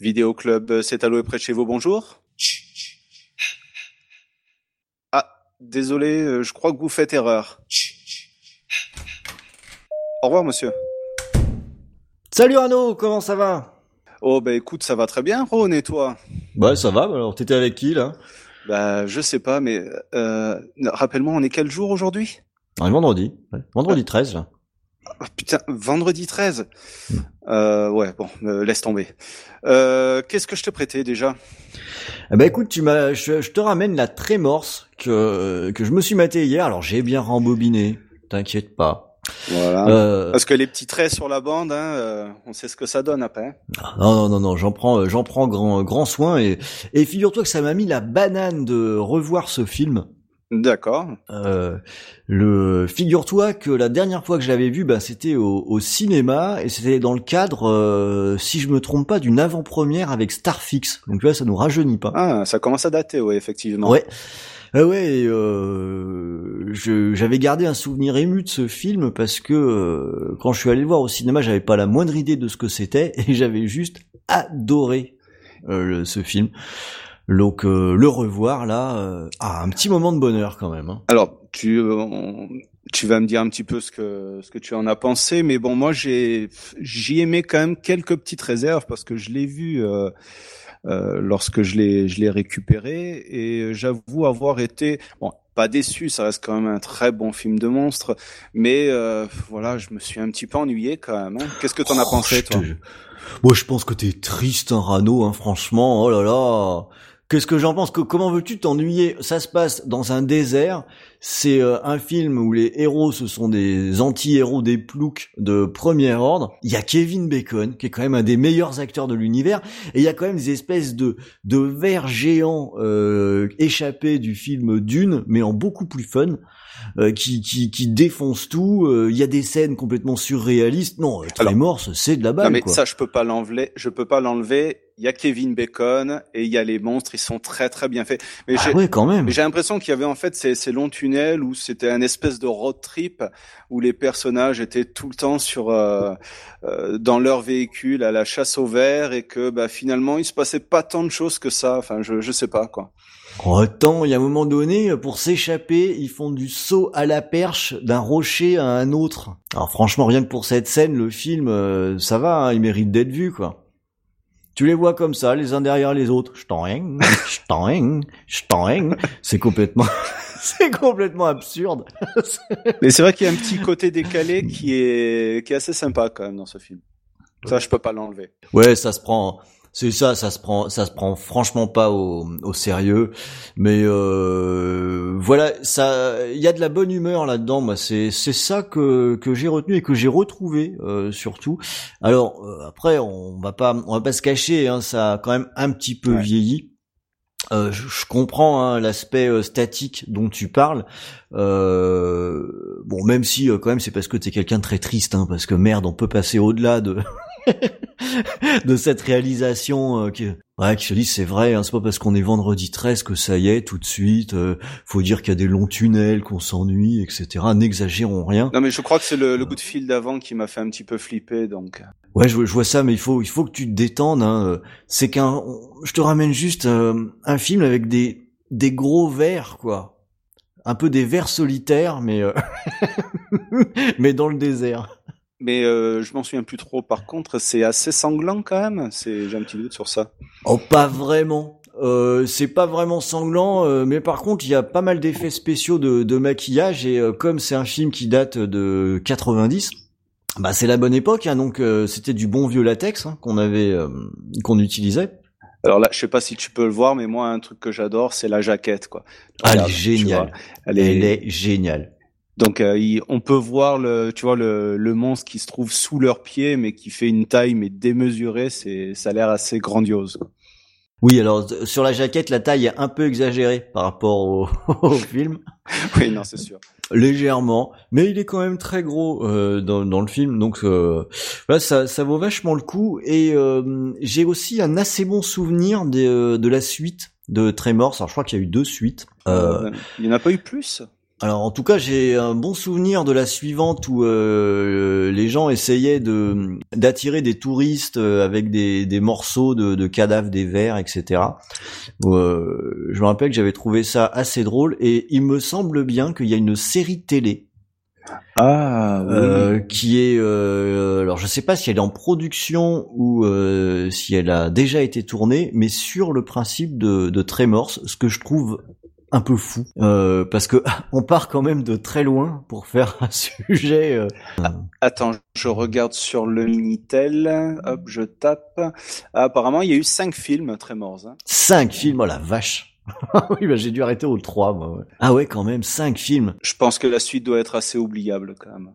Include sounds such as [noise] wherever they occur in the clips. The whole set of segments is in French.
Vidéo Club, euh, c'est alloué près de chez vous, bonjour. Ah, désolé, euh, je crois que vous faites erreur. Au revoir, monsieur. Salut Arnaud, comment ça va? Oh, bah écoute, ça va très bien, Ron, et toi? Bah ça va, alors t'étais avec qui là? Bah, je sais pas, mais euh, rappelle-moi, on est quel jour aujourd'hui? On est vendredi, ouais. vendredi 13 là. Ah, Putain, vendredi 13 euh, Ouais, bon, euh, laisse tomber. Euh, Qu'est-ce que je te prêtais déjà? Eh ben écoute, tu m'as, je, je te ramène la Trémorse que que je me suis maté hier. Alors j'ai bien rembobiné, t'inquiète pas. Voilà. Euh, Parce que les petits traits sur la bande, hein, euh, on sait ce que ça donne après. non non non non, j'en prends euh, j'en prends grand grand soin et et figure-toi que ça m'a mis la banane de revoir ce film. D'accord. Euh, le figure-toi que la dernière fois que je l'avais vu, bah, c'était au, au cinéma et c'était dans le cadre, euh, si je me trompe pas, d'une avant-première avec Starfix. Donc tu vois, ça nous rajeunit pas. Ah, ça commence à dater, ouais, effectivement. Ouais. Ah ouais, euh, je- j'avais gardé un souvenir ému de ce film parce que euh, quand je suis allé le voir au cinéma, j'avais pas la moindre idée de ce que c'était et [laughs] j'avais juste adoré euh, ce film. Donc euh, le revoir là, euh, ah, un petit moment de bonheur quand même. hein. Alors, tu, euh, on- tu vas me dire un petit peu ce que ce que tu en as pensé, mais bon, moi j'ai j'y aimais quand même quelques petites réserves parce que je l'ai vu euh, euh, lorsque je l'ai je l'ai récupéré et j'avoue avoir été bon pas déçu, ça reste quand même un très bon film de monstre, mais euh, voilà, je me suis un petit peu ennuyé quand même. hein. Qu'est-ce que t'en as Oh, pensé je toi? Moi, je pense que t'es triste, hein, Rano, hein, franchement. Oh là là. Qu'est-ce que j'en pense que, Comment veux-tu t'ennuyer? Ça se passe dans un désert. C'est euh, un film où les héros, ce sont des anti-héros, des ploucs de premier ordre. Il y a Kevin Bacon, qui est quand même un des meilleurs acteurs de l'univers. Et il y a quand même des espèces de, de vers géants euh, échappés du film Dune, mais en beaucoup plus fun. euh, qui, qui, qui défonce tout. euh, Il y a des scènes complètement surréalistes. Non, euh, Trémorse, c'est de la balle. Non mais quoi. ça je peux pas l'enlever, je peux pas l'enlever. Il y a Kevin Bacon et il y a les monstres, ils sont très très bien faits. Mais Ah j'ai ouais, quand même. J'ai l'impression qu'il y avait en fait ces, ces longs tunnels où c'était un espèce de road trip où les personnages étaient tout le temps sur euh, euh, dans leur véhicule à la chasse au verre et que bah, finalement il se passait pas tant de choses que ça. Enfin, je je sais pas quoi. Attends, il y a un moment donné, pour s'échapper, ils font du saut à la perche d'un rocher à un autre. Alors franchement, rien que pour cette scène, le film, euh, ça va, hein, il mérite d'être vu, quoi. Tu les vois comme ça, les uns derrière les autres. J't'en j't'en j't'en C'est complètement, [laughs] c'est complètement absurde. [laughs] Mais c'est vrai qu'il y a un petit côté décalé qui est qui est assez sympa quand même dans ce film. Ça, je peux pas l'enlever. Ouais, ça se prend. C'est ça, ça se prend, ça se prend franchement pas au, au sérieux, mais euh, voilà, ça, il y a de la bonne humeur là-dedans. Moi, c'est c'est ça que que j'ai retenu et que j'ai retrouvé euh, surtout. Alors euh, après, on va pas, on va pas se cacher, hein, ça a quand même un petit peu Ouais. vieilli. Euh, je, je comprends hein, l'aspect euh, statique dont tu parles. Euh, bon, même si quand même c'est parce que t'es quelqu'un de très triste, hein, parce que merde, on peut passer au-delà de [laughs] [laughs] de cette réalisation euh, qui, ouais, qui se dit c'est vrai, hein, c'est pas parce qu'on est vendredi 13 que ça y est tout de suite. euh, faut dire qu'il y a des longs tunnels, qu'on s'ennuie, etc. N'exagérons rien. Non mais je crois que c'est le, le coup de fil d'avant qui m'a fait un petit peu flipper donc. Ouais, je, je vois ça, mais il faut, il faut que tu te détendes. Hein. euh, C'est qu'un, je te ramène juste euh, un film avec des, des gros vers, quoi. Un peu des vers solitaires, mais euh, [laughs] mais dans le désert. Mais euh, je m'en souviens plus trop. Par contre, c'est assez sanglant quand même. C'est j'ai un petit doute sur ça. Oh, pas vraiment. Euh, c'est pas vraiment sanglant, euh, mais par contre, il y a pas mal d'effets spéciaux de, de maquillage et euh, comme c'est un film qui date de 90, bah c'est la bonne époque, hein, donc euh, c'était du bon vieux latex hein, qu'on avait, euh, qu'on utilisait. Alors là, je sais pas si tu peux le voir, mais moi, un truc que j'adore, c'est la jaquette, quoi. Ah, elle est géniale. vois, Elle est, Elle est géniale. Donc, euh, il- on peut voir le, tu vois, le, le monstre qui se trouve sous leurs pieds, mais qui fait une taille mais démesurée. C'est, ça a l'air assez grandiose. Oui, alors euh, sur la jaquette, la taille est un peu exagérée par rapport au, [laughs] au film, [laughs] Oui, non, c'est sûr. légèrement, mais il est quand même très gros euh, dans, dans le film, donc euh, voilà, ça, ça vaut vachement le coup. Et euh, j'ai aussi un assez bon souvenir de, de la suite de Tremors. Alors je crois qu'il y a eu deux suites. Euh, Euh, il y en a pas eu plus? Alors en tout cas, j'ai un bon souvenir de la suivante où euh, les gens essayaient de d'attirer des touristes euh, avec des, des morceaux de, de cadavres des vers, etc. Euh, je me rappelle que j'avais trouvé ça assez drôle et il me semble bien qu'il y a une série télé ah, oui. euh, qui est euh, alors je sais pas si elle est en production ou euh, si elle a déjà été tournée, mais sur le principe de, de Tremors, ce que je trouve un peu fou euh, parce que [laughs] on part quand même de très loin pour faire un [laughs] sujet. euh, Attends, je regarde sur le Minitel. Hop, je tape. Ah, apparemment, il y a eu cinq films Tremors. Hein. Cinq films, oh la vache. [laughs] oui, bah j'ai dû arrêter au 3, moi. ouais. Ah ouais, quand même, cinq films. Je pense que la suite doit être assez oubliable quand même.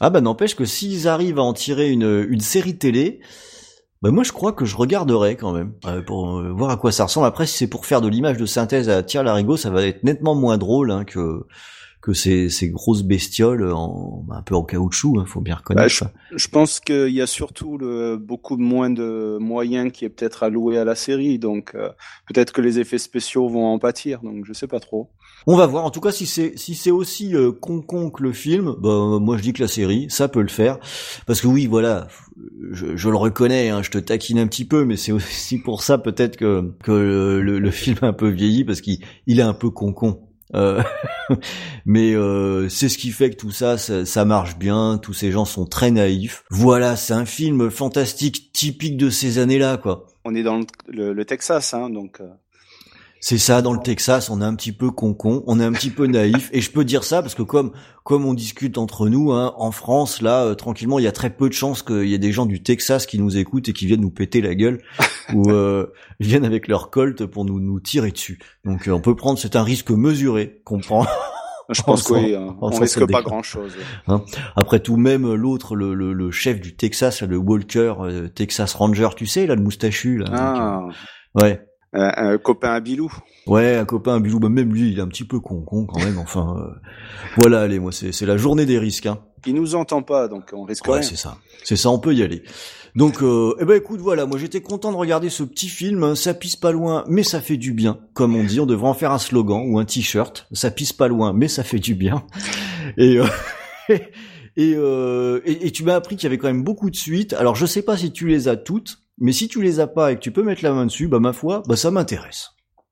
Ah bah n'empêche que s'ils arrivent à en tirer une, une série télé, bah moi je crois que je regarderai quand même euh, pour euh, voir à quoi ça ressemble. Après si c'est pour faire de l'image de synthèse à tir larigot, ça va être nettement moins drôle hein, que que ces, ces grosses bestioles en un peu en caoutchouc, hein, faut bien reconnaître. Bah, Je pense qu'il y a surtout le, beaucoup moins de moyens qui est peut-être alloué à la série, donc euh, peut-être que les effets spéciaux vont en pâtir, donc je sais pas trop. On va voir. En tout cas, si c'est si c'est aussi euh, con con que le film, bah moi je dis que la série, ça peut le faire. Parce que oui, voilà, je, je le reconnais, hein, je te taquine un petit peu, mais c'est aussi pour ça peut-être que que le, le- le film a un peu vieilli parce qu'il il est un peu con con. Euh, [laughs] mais euh, c'est ce qui fait que tout ça, ça, marche bien. Tous ces gens sont très naïfs. Voilà, c'est un film fantastique typique de ces années-là, quoi. On est dans le, le- le Texas, hein, donc euh, C'est ça, dans le Texas, on est un petit peu con-con, on est un petit peu naïf, et je peux dire ça parce que comme comme on discute entre nous, hein, en France, là, euh, tranquillement, il y a très peu de chances qu'il y ait des gens du Texas qui nous écoutent et qui viennent nous péter la gueule, [laughs] ou euh, viennent avec leur colt pour nous nous tirer dessus. Donc euh, on peut prendre, c'est un risque mesuré qu'on prend. [laughs] je pense que oui, hein, on risque pas déconner. grand-chose. Après tout, même l'autre, le, le, le chef du Texas, le Walker, euh, Texas Ranger, tu sais, là, le moustachu, là. Ah, donc, euh, ouais. Un, un copain à Bilou. Ouais, un copain, un bilou, bah même lui, il est un petit peu con, con quand même. Enfin, euh, voilà, allez, moi, c'est c'est la journée des risques. Hein. Il nous entend pas, donc on risque Ouais, rien. c'est ça, c'est ça, on peut y aller. Donc, euh, eh ben, écoute, voilà, moi, j'étais content de regarder ce petit film. hein. Ça pisse pas loin, mais ça fait du bien, comme on dit. On devrait en faire un slogan ou un t-shirt. Ça pisse pas loin, mais ça fait du bien. Et euh, [laughs] et, euh, et, et tu m'as appris qu'il y avait quand même beaucoup de suites. Alors, je sais pas si tu les as toutes. Mais si tu les as pas et que tu peux mettre la main dessus, bah ma foi, bah ça m'intéresse.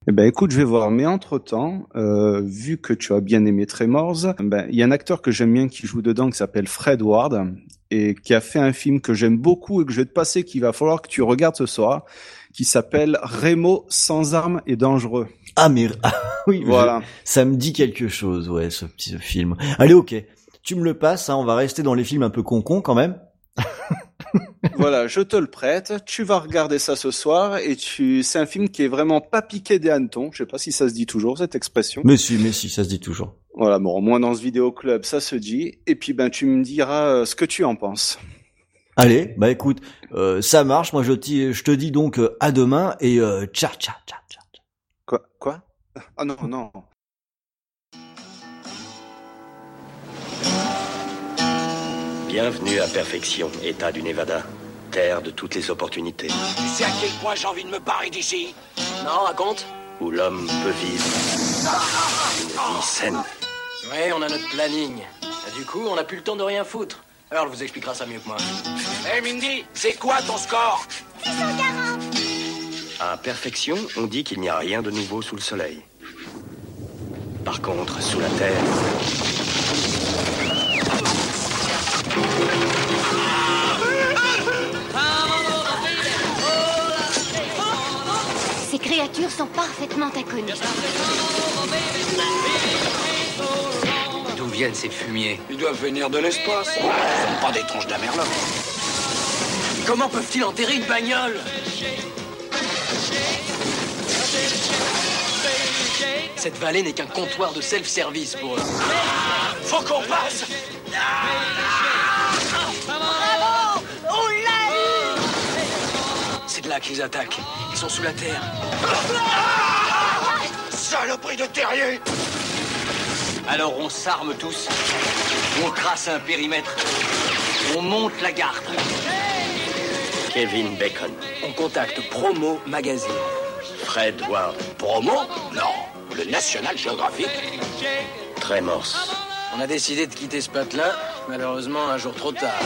Eh ben écoute, je vais voir. Mais entre temps, euh, vu que tu as bien aimé Tremors, ben il y a un acteur que j'aime bien qui joue dedans qui s'appelle Fred Ward et qui a fait un film que j'aime beaucoup et que je vais te passer qu'il va falloir que tu regardes ce soir, qui s'appelle Remo sans armes et dangereux. Ah mais ah, [laughs] oui, Voilà. Ça me dit quelque chose, ouais, ce petit ce film. Allez, ok. Tu me le passes, hein, on va rester dans les films un peu con-con quand même. Voilà, je te le prête. Tu vas regarder ça ce soir et tu, c'est un film qui est vraiment pas piqué des hannetons. Je sais pas si ça se dit toujours cette expression. Mais si, mais si, ça se dit toujours. Voilà, bon, au moins dans ce vidéo club, ça se dit. Et puis ben tu me diras euh, ce que tu en penses. Allez, bah écoute, euh, ça marche. Moi, je, te dis donc euh, à demain et euh, ciao, ciao, ciao, ciao. Quoi Quoi? Ah non non. Bienvenue à Perfection, État du Nevada. Terre de toutes les opportunités. Tu sais à quel point j'ai envie de me barrer d'ici Non, raconte Où l'homme peut vivre une vie saine. Ouais, on a notre planning. Et du coup, on n'a plus le temps de rien foutre. Alors, elle vous expliquera ça mieux que moi. Hé Mindy, c'est quoi ton score À Perfection, on dit qu'il n'y a rien de nouveau sous le soleil. Par contre, sous la terre, créatures sont parfaitement inconnues. D'où viennent ces fumiers Ils doivent venir de l'espace. Ils sont pas des tronches d'Amerloc. Comment peuvent-ils enterrer une bagnole Cette vallée n'est qu'un comptoir de self-service pour eux. Faut qu'on passe là qu'ils attaquent. Ils sont sous la terre. Saloperie de terrier Alors on s'arme tous. On trace un périmètre. On monte la garde. Kevin Bacon, On contacte Promo Magazine. Fred Ward, Promo? Non, le National Geographic. très morse. On a décidé de quitter ce patelin, malheureusement un jour trop tard.